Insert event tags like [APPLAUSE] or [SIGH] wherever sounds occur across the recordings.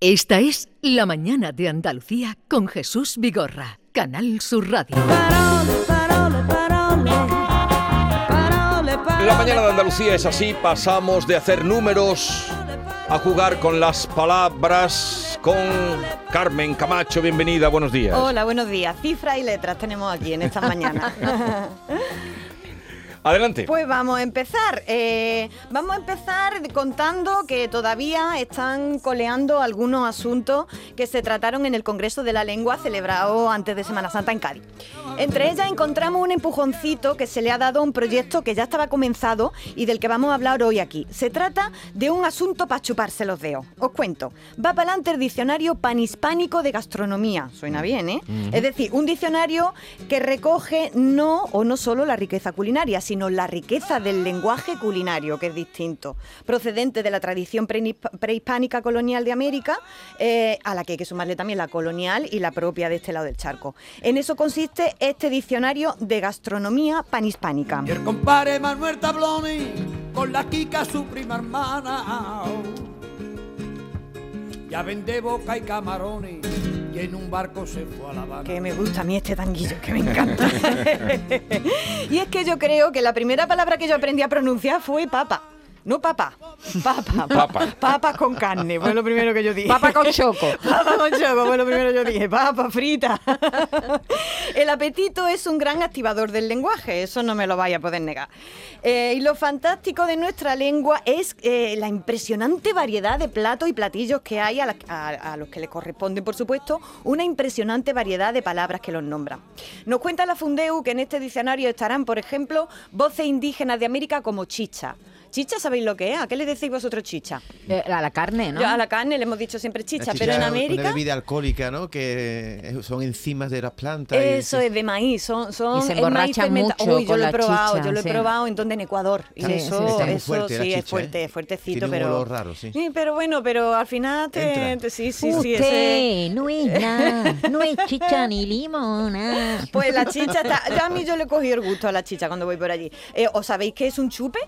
Esta es La Mañana de Andalucía con Jesús Vigorra, Canal Sur Radio. La mañana de Andalucía es así, pasamos de hacer números a jugar con las palabras con Carmen Camacho, bienvenida, buenos días. Hola, buenos días. Cifras y letras tenemos aquí en esta mañana. [LAUGHS] Adelante. Pues vamos a empezar. Eh, vamos a empezar contando que todavía están coleando algunos asuntos que se trataron en el Congreso de la Lengua celebrado antes de Semana Santa en Cádiz. Entre ellas encontramos un empujoncito que se le ha dado a un proyecto que ya estaba comenzado y del que vamos a hablar hoy aquí. Se trata de un asunto para chuparse los dedos. Os cuento. Va para adelante el diccionario panhispánico de gastronomía. Suena bien, ¿eh? Es decir, un diccionario que recoge no o no solo la riqueza culinaria, sino sino la riqueza del lenguaje culinario, que es distinto, procedente de la tradición prehispánica colonial de América, eh, a la que hay que sumarle también la colonial y la propia de este lado del charco. En eso consiste este diccionario de gastronomía panhispánica. El compare Manuel Tabloni con la Kika, su prima hermana. Ya vende boca y camarones y en un barco se fue a La Habana. Que me gusta a mí este tanguillo, que me encanta. [LAUGHS] y es que yo creo que la primera palabra que yo aprendí a pronunciar fue papa. No papa, papa, [LAUGHS] Papa. papa con carne, fue lo primero que yo dije. Papa con choco. [LAUGHS] Papa con choco, fue lo primero que yo dije. Papa frita. [LAUGHS] El apetito es un gran activador del lenguaje, eso no me lo vaya a poder negar. Eh, y lo fantástico de nuestra lengua es eh, la impresionante variedad de platos y platillos que hay, a, la- a- a los que le corresponden, por supuesto, una impresionante variedad de palabras que los nombran. Nos cuenta la Fundeu que en este diccionario estarán, por ejemplo, voces indígenas de América como chicha. Chicha, ¿sabéis lo que es? ¿A qué le decís vosotros chicha? Eh, a la carne, ¿no? Yo a la carne le hemos dicho siempre chicha, pero en chicha es América... Una bebida alcohólica, ¿no? Que eh, son enzimas de las plantas. Eso es de maíz, son, son Y se es maíz emborracha fermenta- mucho Uy, yo con lo he probado, chicha, yo lo he sí. probado en donde en Ecuador. Y Sí, eso, sí, eso fuerte la sí es chicha, fuerte, ¿eh? fuertecito, Tiene un pero. olor raro, sí. pero bueno, pero al final te, sí, sí, sí. ese- no es [LAUGHS] nada, no es chicha ni limona. Pues la chicha está. yo a mí yo le he cogido el gusto a la chicha cuando voy por allí. Eh, ¿Os sabéis qué es un chupe?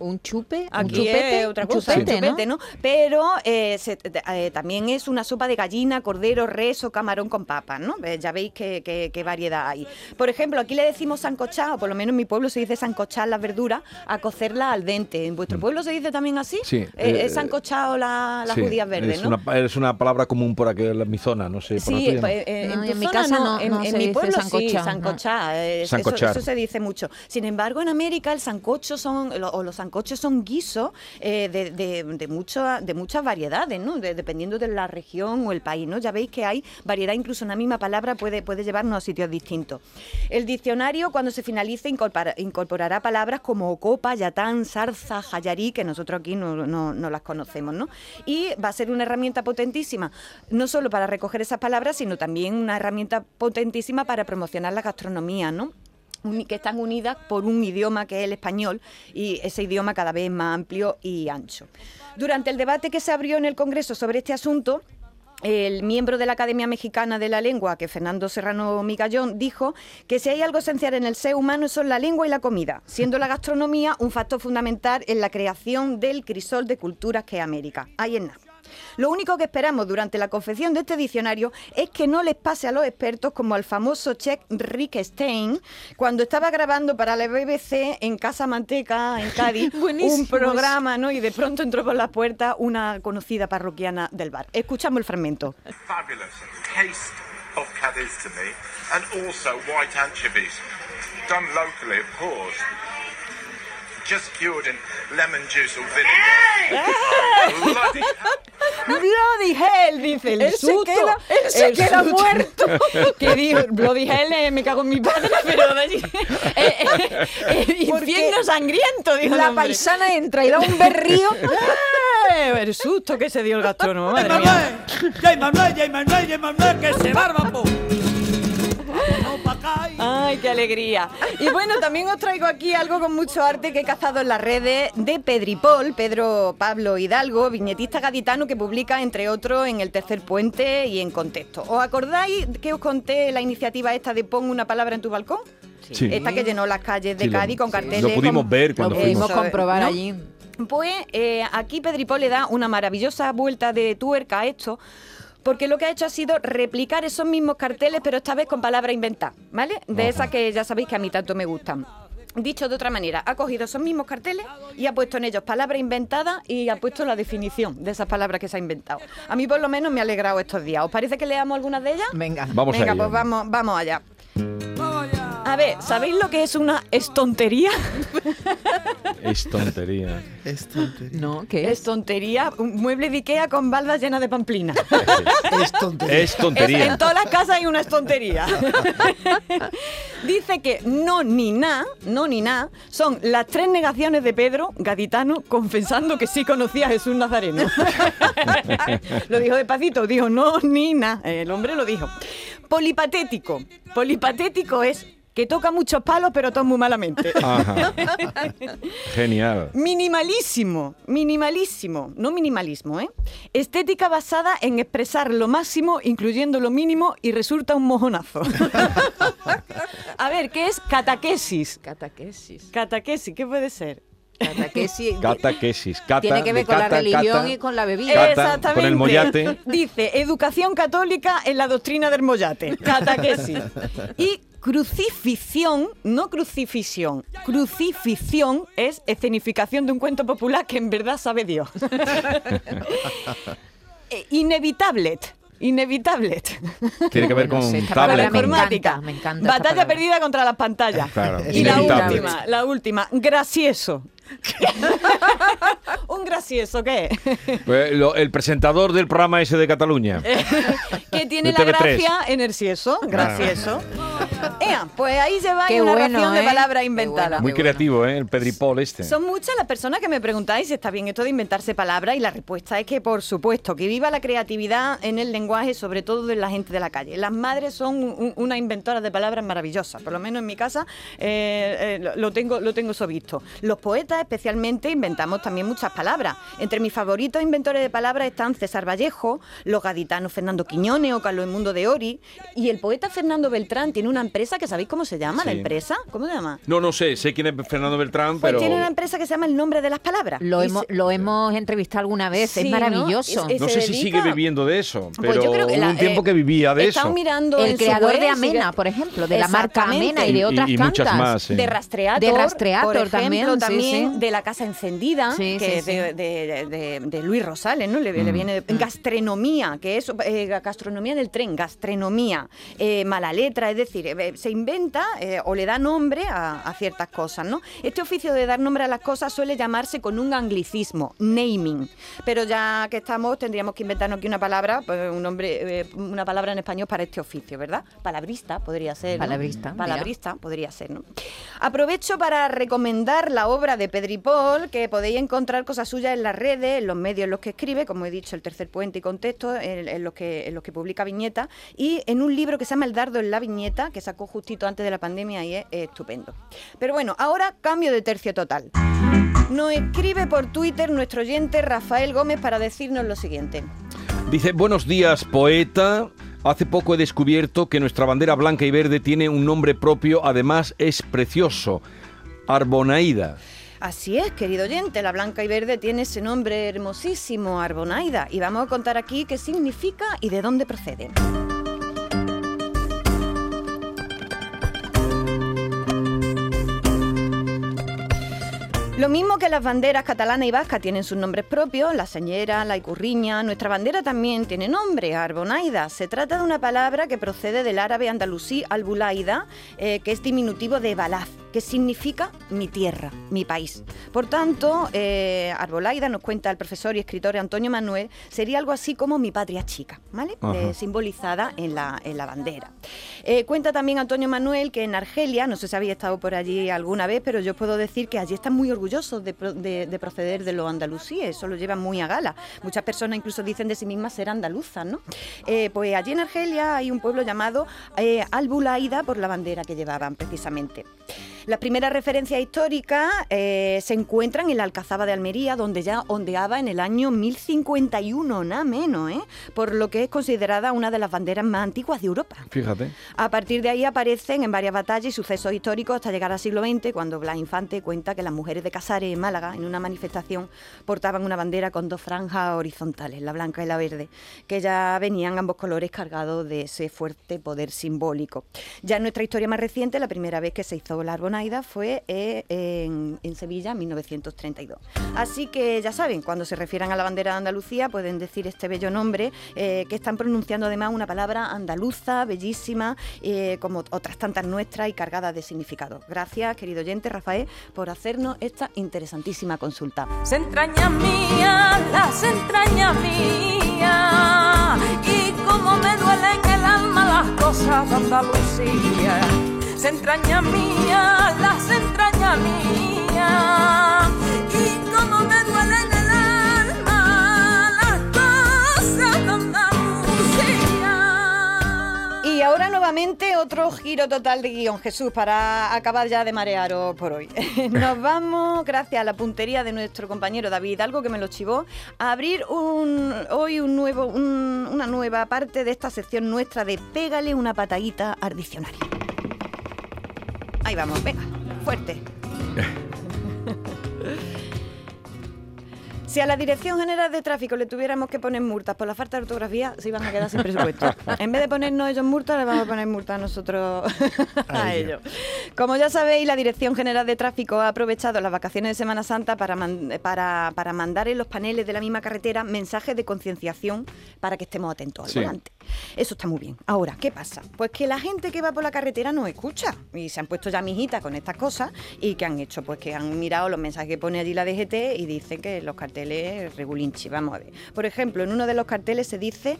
Un chupe, un chupete, es otra cosa, chupete, ¿no? Pero eh, se- eh, también es una sopa de gallina, cordero, res o camarón con papas, ¿no? Eh, ya veis qué, qué- qué variedad hay. Por ejemplo, aquí le decimos sancochar, o por lo menos en mi pueblo se dice sancochar las verduras, a cocerlas al dente. ¿En vuestro pueblo se dice también así? Mm. Sí, Eh, eh, es sancochado la- las Sí, judías verdes, es ¿no? Una, es una palabra común por aquí en mi zona, no sé. Por la Sí, tuya, ¿no? pues, eh, No, en, y tu en mi zona casa no, no- en, no en se mi dice pueblo sí, sancochar, no. sancochar, eh, eso- Sancochar. Eso, se dice mucho. Sin embargo, en América el sancocho son, o los sancochos son guisos eh, de, muchas variedades, ¿no? De- dependiendo de la región o el país, ¿no? Ya veis que hay variedad, incluso una misma palabra puede, llevarnos a sitios distintos. El diccionario, cuando se finalice, incorpora- incorporará palabras como copa, yatán, zarza, jayarí, que nosotros aquí no, las conocemos, ¿no? Y va a ser una herramienta potentísima, no solo para recoger esas palabras, sino también una herramienta potentísima para promocionar la gastronomía, ¿no? Que están unidas por un idioma que es el español y ese idioma cada vez más amplio y ancho. Durante el debate que se abrió en el Congreso sobre este asunto, el miembro de la Academia Mexicana de la Lengua, que Fernando Serrano Migallón, dijo que si hay algo esencial en el ser humano son la lengua y la comida, siendo la gastronomía un factor fundamental en la creación del crisol de culturas que es América. Ahí es nada. Lo único que esperamos durante la confección de este diccionario es que no les pase a los expertos como al famoso chef Rick Stein cuando estaba grabando para la BBC en Casa Manteca, en Cádiz, [LAUGHS] un programa, ¿no? Y de pronto entró por la puerta una conocida parroquiana del bar. Escuchamos el fragmento. fabulous taste of Cadiz to me, and also white anchovies, done locally, of course. Just cured in lemon juice or vinegar. Bloody hell. Bloody hell, dice el Él se queda- él se El queda susto. muerto. [LAUGHS] que Bloody hell, eh, me cago en mi padre, [LAUGHS] pero eh, eh, eh, infierno sangriento, dijo La paisana entra y da un berrío. [LAUGHS] Eh, El susto que se dio el gastrónomo, ¡Jay madre mía. Manuel! ¡Jay Manuel, Jay Manuel, Jay Manuel, que se barba, po! Ay, qué alegría. Y bueno, también os traigo aquí algo con mucho arte que he cazado en las redes de Pedripol, Pedro Pablo Hidalgo, viñetista gaditano que publica, entre otros, en El Tercer Puente y en Contexto. ¿Os acordáis que os conté la iniciativa esta de Pon una palabra en tu balcón? Sí. Esta que llenó las calles de Sí, lo- Cádiz con sí, carteles. lo pudimos con- ver cuando Lo fuimos. pudimos comprobar ¿no? allí. Pues eh, aquí Pedripol le da una maravillosa vuelta de tuerca a esto. Porque lo que ha hecho ha sido replicar esos mismos carteles, pero esta vez con palabras inventadas, ¿vale? De esas que ya sabéis que a mí tanto me gustan. Dicho de otra manera, ha cogido esos mismos carteles y ha puesto en ellos palabras inventadas y ha puesto la definición de esas palabras que se ha inventado. A mí por lo menos me ha alegrado estos días. ¿Os parece que leamos algunas de ellas? Venga. Vamos a Venga, pues vamos, vamos allá. A ver, ¿sabéis lo que es una estontería? Es tontería. Es tontería. No, ¿qué es? Estontería, un mueble de Ikea con baldas llenas de pamplina. [LAUGHS] Es tontería. Es Es- tontería. en todas las casas hay una estontería. [LAUGHS] Dice que no ni na, no ni na, son las tres negaciones de Pedro, gaditano, confesando que sí conocía a Jesús Nazareno. [LAUGHS] lo dijo despacito, dijo no ni na. El hombre lo dijo. Polipatético. Polipatético es que toca muchos palos pero todo muy malamente. [LAUGHS] Ajá. Genial. Minimalísimo, minimalísimo, no minimalismo, ¿eh? Estética basada en expresar lo máximo, incluyendo lo mínimo, y resulta un mojonazo. [LAUGHS] A ver, ¿qué es cataquesis? Catequesis. Cataquesis, ¿qué puede ser? Catequesis. Cataquesis. Cata, Tiene que ver con la religión cata. y con la bebida. Cata, Exactamente. con el mollate. Dice, educación católica en la doctrina del mollate. Cataquesis. [LAUGHS] Y crucifixión, no crucifixión. Crucifixión es escenificación de un cuento popular que en verdad sabe Dios. [LAUGHS] Eh, Inevitable. Inevitable. Tiene que ver con tablet. me encanta, me encanta esta Batalla perdida contra las pantallas. [LAUGHS] Claro, y la inevitable. última, la última, gracioso. [LAUGHS] un gracioso, ¿qué es? Pues, lo- el presentador del programa ese de Cataluña. que tiene la TV3. gracia en el sieso, gracioso. [LAUGHS] Ea, pues ahí lleváis Qué una bueno, ración de ¿eh? palabras inventadas. bueno. Muy creativo, ¿eh? El Pedripol este. Son muchas las personas que me preguntáis si está bien esto de inventarse palabras y la respuesta es que por supuesto, que viva la creatividad en el lenguaje, sobre todo de la gente de la calle. Las madres son un- una inventora de palabras maravillosas, por lo menos en mi casa eh, eh, lo- lo, tengo, lo tengo eso visto. Los poetas especialmente inventamos también muchas palabras. Entre mis favoritos inventores de palabras están César Vallejo, los gaditanos Fernando Quiñones o Carlos Mundo de Ori y el poeta Fernando Beltrán tiene una empresa que sabéis cómo se llama, la Sí. empresa, ¿cómo se llama? No, no sé, sé quién es Fernando Beltrán, Pues pero tiene una empresa que se llama El Nombre de las Palabras. Lo Y hemos, se- lo hemos entrevistado alguna vez, Sí, es ¿no? maravilloso. Es- es- no se sé si dedica- sigue viviendo de eso, Pues pero yo creo que hubo la- un tiempo eh, que vivía de eso. mirando el su creador web, de sigue- Amena, por ejemplo, de la marca. Amena y de otras y muchas tantas. más, sí. De Rastreator, De Rastreator por ejemplo, también, sí, también sí. de la Casa Encendida, Sí, que sí, es de, sí. de- de- de Luis Rosales, ¿no? Le, Mm. le viene de- gastronomía, que es eh, gastronomía del tren, gastronomía, eh, mala letra, es decir, eh, se inventa eh, o le da nombre a, a ciertas cosas, ¿no? Este oficio de dar nombre a las cosas suele llamarse con un anglicismo, naming, pero ya que estamos tendríamos que inventarnos aquí una palabra, pues, un nombre, eh, una palabra en español para este oficio, ¿verdad? Palabrista podría ser. ¿no? Palabrista, mira. Palabrista podría ser, ¿no? Aprovecho para recomendar la obra de Pedripol, que podéis encontrar cosas suyas en las redes, en los medios en los que escribe, como he dicho, el tercer puente y contexto, en, en los que, en los que publica viñetas, y en un libro que se llama El dardo en la viñeta, que sacó justito antes de la pandemia y es, es estupendo. Pero bueno, ahora cambio de tercio total. Nos escribe por Twitter nuestro oyente Rafael Gómez para decirnos lo siguiente. Dice, buenos días, poeta. Hace poco he descubierto que nuestra bandera blanca y verde tiene un nombre propio, además es precioso. Arbonaída. Así es, querido oyente, la blanca y verde tiene ese nombre hermosísimo, Arbonaida, y vamos a contar aquí qué significa y de dónde procede. Lo mismo que las banderas catalana y vasca tienen sus nombres propios, la señera, la icurriña, nuestra bandera también tiene nombre, Arbonaida. Se trata de una palabra que procede del árabe andalusí albulaida, eh, que es diminutivo de balaz, que significa mi tierra, mi país. Por tanto, eh, Arbolaida, nos cuenta el profesor y escritor Antonio Manuel, sería algo así como mi patria chica, ¿vale? Eh, simbolizada en la, en la bandera. Eh, cuenta también Antonio Manuel que en Argelia, no sé si habéis estado por allí alguna vez, pero yo puedo decir que allí están muy orgullosos de, pro- de- de proceder de los andalusíes, eso lo llevan muy a gala. Muchas personas incluso dicen de sí mismas ser andaluzas, ¿no? Eh, pues allí en Argelia hay un pueblo llamado Albulaida por la bandera que llevaban precisamente. Las primeras referencias históricas eh, se encuentran en la Alcazaba de Almería, donde ya ondeaba en el año 1051, nada menos, ¿eh? por lo que es considerada una de las banderas más antiguas de Europa. Fíjate. A partir de ahí aparecen en varias batallas y sucesos históricos hasta llegar al siglo XX, cuando Blas Infante cuenta que las mujeres de Casares, en Málaga, en una manifestación, portaban una bandera con dos franjas horizontales, la blanca y la verde, que ya venían ambos colores cargados de ese fuerte poder simbólico. Ya en nuestra historia más reciente, la primera vez que se hizo la Fue eh, en, Sevilla, en 1932. Así que ya saben, cuando se refieran a la bandera de Andalucía, pueden decir este bello nombre, eh, que están pronunciando además una palabra andaluza, bellísima, eh, como otras tantas nuestras y cargadas de significado. Gracias, querido oyente Rafael, por hacernos esta interesantísima consulta. Se entraña mía, las entrañas mías, y como me duele en el alma las cosas de Andalucía. Se entraña mía, las entrañas mías, y como me duele el alma las cosas de Andalucía. Y ahora nuevamente otro giro total de guion, Jesús, para acabar ya de marearos por hoy. [LAUGHS] Nos vamos, gracias a la puntería de nuestro compañero David, algo que me lo chivó, a abrir un, hoy un nuevo, un- una nueva parte de esta sección nuestra de Pégale una patadita al diccionario. Ahí vamos, venga, fuerte. [LAUGHS] Si a la Dirección General de Tráfico le tuviéramos que poner multas por la falta de ortografía, se iban a quedar sin presupuesto. [LAUGHS] En vez de ponernos ellos multas, le vamos a poner multas a nosotros [LAUGHS] a ellos. Como ya sabéis, la Dirección General de Tráfico ha aprovechado las vacaciones de Semana Santa para, man- para, para mandar en los paneles de la misma carretera mensajes de concienciación para que estemos atentos al Sí. volante. Eso está muy bien. Ahora, ¿qué pasa? Pues que la gente que va por la carretera no escucha y se han puesto ya mijitas con estas cosas y que han hecho, pues que han mirado los mensajes que pone allí la DGT y dicen que los carteles regulinchi. Vamos a ver. Por ejemplo, en uno de los carteles se dice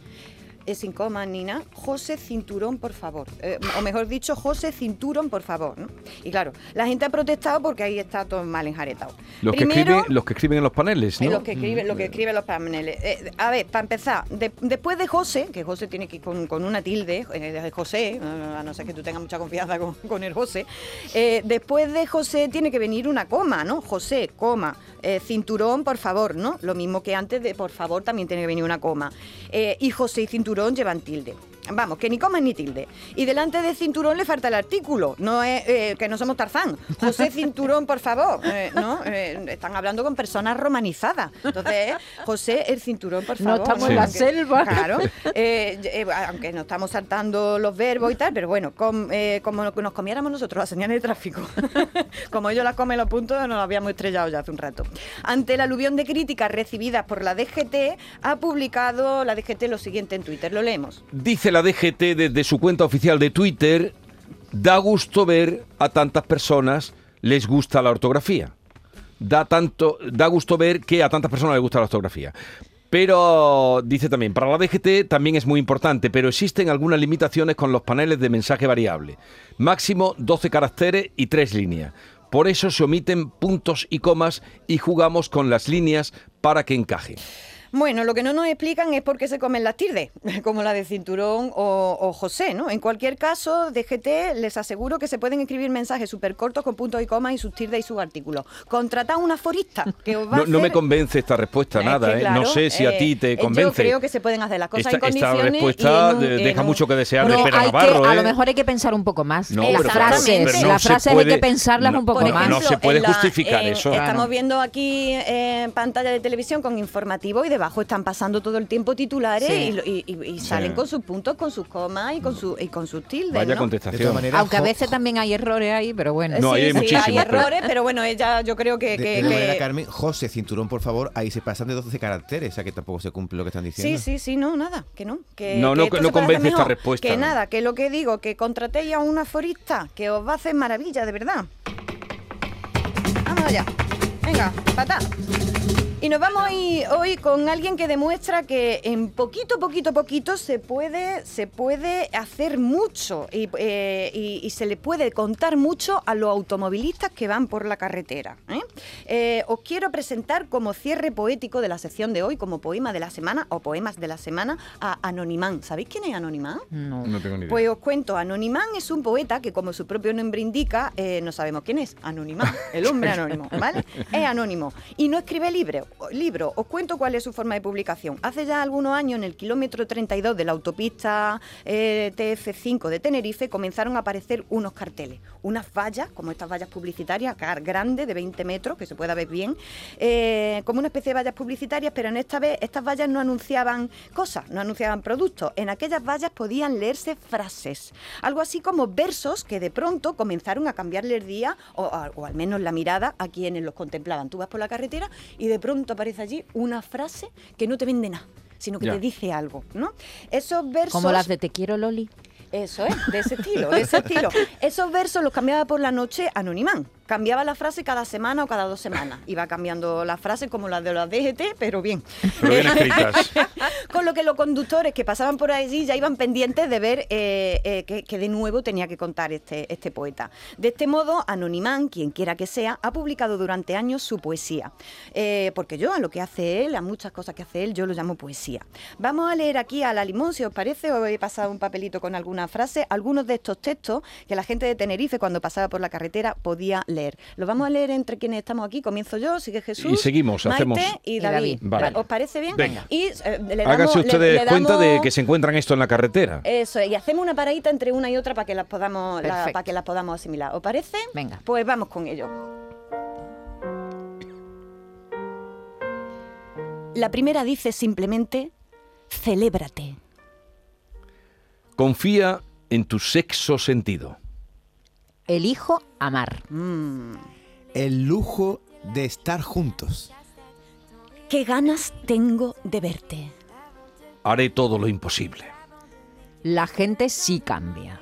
es sin coma ni nada, José Cinturón, por favor. Eh, o mejor dicho, José Cinturón, por favor. ¿no? Y claro, la gente ha protestado porque ahí está todo mal enjaretado. Los que, escriben, los que escriben en los paneles, eh, ¿no? Los que escriben, que escriben los paneles. Eh, a ver, para empezar, de- después de José, que José tiene que ir con, con una tilde, de José, a no ser que tú tengas mucha confianza con, [LAUGHS] con el José, eh, después de José tiene que venir una coma, ¿no? José, coma, cinturón, por favor, ¿no? Lo mismo que antes de por favor también tiene que venir una coma. Y José y cinturón llevan tilde. Vamos, que ni coma ni tilde. Y delante de cinturón le falta el artículo. No es eh, que no somos Tarzán. José Cinturón, por favor. Eh, ¿no? Eh, están hablando con personas romanizadas. Entonces, José el cinturón, por No favor. estamos en la Aunque- selva. Claro. Eh, eh, aunque no estamos saltando los verbos y tal, pero bueno, com- eh, como nos comiéramos nosotros las señales de tráfico, [LAUGHS] como ellos las comen los puntos, nos habíamos estrellado ya hace un rato. Ante la aluvión de críticas recibidas por la DGT, ha publicado la DGT lo siguiente en Twitter. Lo leemos. Dice la DGT desde su cuenta oficial de Twitter, da gusto ver a tantas personas les gusta la ortografía. Da, tanto, da gusto ver que a tantas personas les gusta la ortografía. Pero dice también, para la DGT también es muy importante, pero existen algunas limitaciones con los paneles de mensaje variable. Máximo 12 caracteres y 3 líneas. Por eso se omiten puntos y comas y jugamos con las líneas para que encaje. Bueno, lo que no nos explican es por qué se comen las tirdes, [LAUGHS] como la de Cinturón o, o José, ¿no? En cualquier caso, DGT les aseguro que se pueden escribir mensajes súper cortos con puntos y comas y sus tirdes y sus artículos. Contratad una forista que os va a No, no me convence esta respuesta, Es nada, que, ¿eh? No sé si a ti eh, te eh, convence. Yo creo que se pueden hacer las cosas esta, en esta condiciones. respuesta y en un- de- en deja un- mucho que desear de No, Pera hay que, Navarro, a ¿eh? lo mejor hay que pensar un poco más. No, las frases, no las se frases hay que pensarlas no, un poco no, más. no se puede la- justificar eso. Estamos Claro. viendo aquí en pantalla de televisión con informativo y debajo están pasando todo el tiempo titulares Sí. y, lo- y- y- y salen con sus puntos, con sus comas y con, su, y con sus tildes. Vaya ¿no? Contestación. Aunque a veces también hay errores ahí, pero bueno. No, hay sí, sí, muchísimos, hay pero- errores, pero bueno, ella yo creo que... De, que- de que- Carmen, José, cinturón, por favor, ahí se pasan de 12 caracteres, o sea que tampoco se cumple lo que están diciendo. Sí, sí, sí, no, nada, que no. Que, No, que no- no convence esta respuesta, Que ¿no? nada, que lo que digo, que contratéis a una forista, que os va a hacer maravilla, de verdad. Vamos allá. Venga, patá. Y nos vamos hoy, hoy con alguien que demuestra que en poquito, poquito, poquito se puede, se puede hacer mucho y, eh, y- y se le puede contar mucho a los automovilistas que van por la carretera. ¿eh? Eh, os quiero presentar como cierre poético de la sección de hoy, como poema de la semana o poemas de la semana, a Anonimán. ¿Sabéis quién es Anonimán? No. No tengo ni idea. Pues os cuento, Anonimán es un poeta que, como su propio nombre indica, eh, no sabemos quién es. Anonimán, el hombre anónimo, ¿vale? Es anónimo. Y no escribe libro, libro. Os cuento cuál es su forma de publicación. Hace ya algunos años, en el kilómetro 32 de la autopista eh, TF5 de Tenerife, comenzaron a aparecer unos carteles. Unas vallas, como estas vallas publicitarias, grandes, de 20 metros, que se pueda ver bien, eh, como una especie de vallas publicitarias, pero en esta vez estas vallas no anunciaban cosas, no anunciaban productos. En aquellas vallas podían leerse frases, algo así como versos que de pronto comenzaron a cambiarle el día, o, o al menos la mirada, a quienes los contemplaban. Tú vas por la carretera y de pronto aparece allí una frase que no te vende nada sino que Ya. te dice algo, ¿no? Esos versos... Como las de Te quiero, Loli. Eso es, de ese estilo, de ese estilo. [LAUGHS] Esos versos los cambiaba por la noche Anonimán. Cambiaba la frase cada semana o cada dos semanas. Iba cambiando la frase como la de las DGT, pero bien. Pero bien escritas. [LAUGHS] Con lo que los conductores que pasaban por allí ya iban pendientes de ver eh, eh, que, que de nuevo tenía que contar este, este poeta. De este modo, Anonimán, quien quiera que sea, ha publicado durante años su poesía. Eh, porque yo a lo que hace él, a muchas cosas que hace él, yo lo llamo poesía. Vamos a leer aquí a la limón, si os parece, os he pasado un papelito con alguna frase, algunos de estos textos que la gente de Tenerife cuando pasaba por la carretera podía leer. Los vamos a leer entre quienes estamos aquí. Comienzo yo, sigue Jesús. Y seguimos, Maite hacemos- y David. Vale. ¿Os parece bien? Venga. Y eh, le damos- Háganse le- ustedes cuenta de que se encuentran esto en la carretera. Eso, y hacemos una paradita entre una y otra para que las podamos, la- para que las podamos asimilar. ¿Os parece? Venga. Pues vamos con ello. La primera dice simplemente, celébrate. Confía en tu sexo sentido. Elijo amar. El lujo de estar juntos. ¿Qué ganas tengo de verte? Haré todo lo imposible. La gente sí cambia.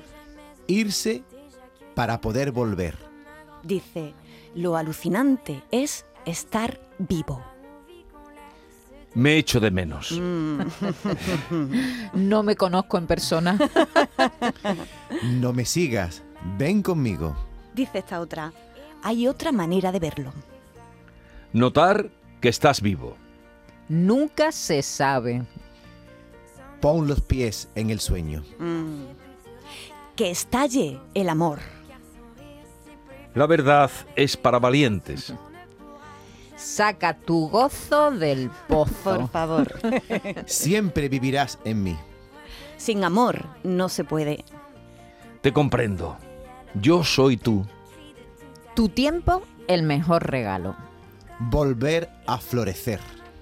Irse para poder volver. Dice, lo alucinante es estar vivo. Me echo de menos. Mm. [LAUGHS] No me conozco en persona. No me sigas. Ven conmigo. Dice esta otra, hay otra manera de verlo. Notar que estás vivo. Nunca se sabe. Pon los pies en el sueño. Que estalle el amor. La verdad es para valientes. [LAUGHS] Saca tu gozo del Por pozo. favor. [LAUGHS] Siempre vivirás en mí. Sin amor no se puede. Te comprendo. Yo soy tú. Tu tiempo, el mejor regalo. Volver a florecer.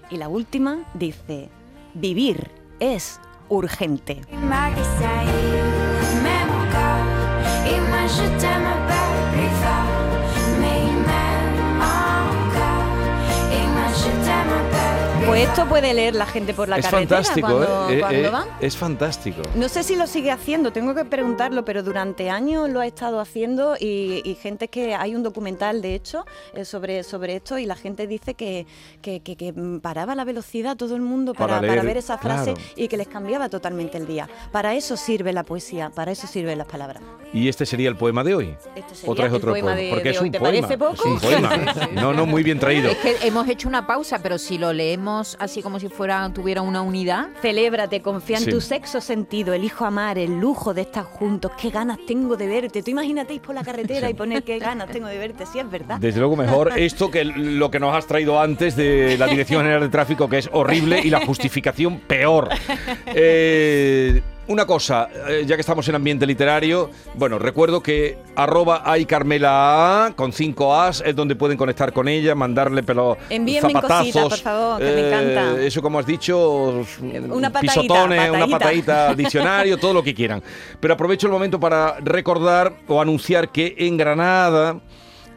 Y la última dice, vivir es urgente. Pues esto puede leer la gente por la es carretera fantástico, cuando, ¿eh? Eh, cuando eh, van. Es fantástico. No sé si lo sigue haciendo, tengo que preguntarlo, pero durante años lo ha estado haciendo y, y gente que hay un documental, de hecho, eh, sobre, sobre esto y la gente dice que, que, que- que, paraba la velocidad todo el mundo para, Para para leer, ver esa frase claro. y que les cambiaba totalmente el día. Para eso sirve la poesía, para eso sirven las palabras. Y este sería el poema de hoy. Este sería ¿O traes el otro poema de- Porque de es hoy. un ¿Te poema. parece poco? Es un poema. [LAUGHS] No, no, muy bien traído. Es que hemos hecho una pausa, pero si lo leemos así como si fuera tuviera una unidad, Celébrate, confía en Sí. tu sexo sentido, elijo amar, el lujo de estar juntos, qué ganas tengo de verte. Tú imagínate ir por la carretera y poner qué ganas tengo de verte, sí es verdad. Desde luego mejor [LAUGHS] esto que lo que nos has traído antes de la Dirección General de Tráfico, que es horrible, y la justificación peor. [LAUGHS] Eh, una cosa, eh, ya que estamos en ambiente literario, bueno, recuerdo que arroba hay Carmela A, con cinco As, es donde pueden conectar con ella, mandarle pelo Envíenme zapatazos. cositas, por favor, que me encanta. Eso como has dicho, Una patadita, pisotones, una patadita. [LAUGHS] diccionario, todo lo que quieran. Pero aprovecho el momento para recordar o anunciar que en Granada,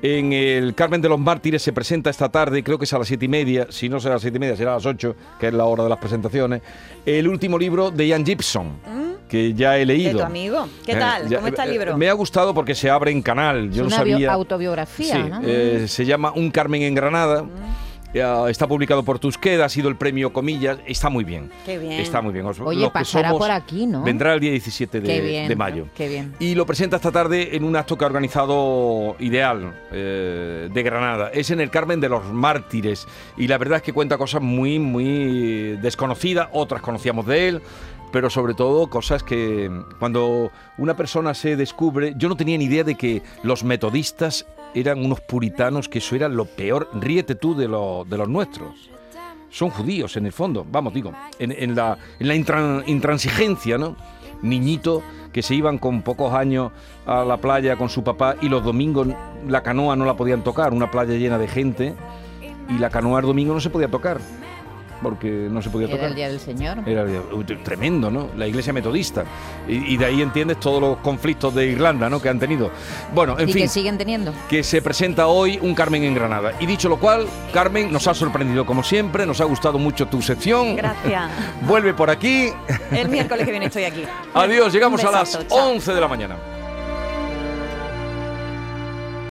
en el Carmen de los Mártires, se presenta esta tarde, creo que es a las siete y media, si no será a las siete y media, será a las ocho, que es la hora de las presentaciones, el último libro de Ian Gibson. Que ya he leído. Mm. De tu amigo. ¿Qué Eh, tal? ya- ¿Cómo está el eh, libro? Me ha gustado porque se abre en canal. Yo es no una sabía. autobiografía, Sí, ¿no? eh, se llama Un Carmen en Granada. eh, está publicado por Tusqueda, ha sido el premio Comillas, está muy bien. Qué bien. Está muy bien. Os- Oye, pasará somos- por aquí, ¿no? Vendrá el día 17 de, Qué bien, de mayo. qué bien. Y lo presenta esta tarde en un acto que ha organizado Ideal eh, de Granada. Es en el Carmen de los Mártires. Y la verdad es que cuenta cosas muy, muy desconocidas. Otras conocíamos de él. Pero sobre todo cosas que cuando una persona se descubre... Yo no tenía ni idea de que los metodistas eran unos puritanos, que eso era lo peor. Ríete tú de, lo- de los nuestros son judíos en el fondo, vamos, digo, en, en la, en la intran- intransigencia, ¿no? Niñito que se iban con pocos años a la playa con su papá y los domingos la canoa no la podían tocar, una playa llena de gente y la canoa el domingo no se podía tocar porque no se podía Era tocar. el día del Señor. Era uy, tremendo, ¿no? La iglesia metodista. Y, y de ahí entiendes todos los conflictos de Irlanda, ¿no? Que han tenido. Bueno, en y fin que siguen teniendo. que se presenta hoy un Carmen en Granada. Y dicho lo cual, Carmen, nos ha sorprendido como siempre, nos ha gustado mucho tu sección. Gracias. [LAUGHS] Vuelve por aquí. El miércoles que viene estoy aquí. Adiós, llegamos a las besazo, chao. 11 de la mañana.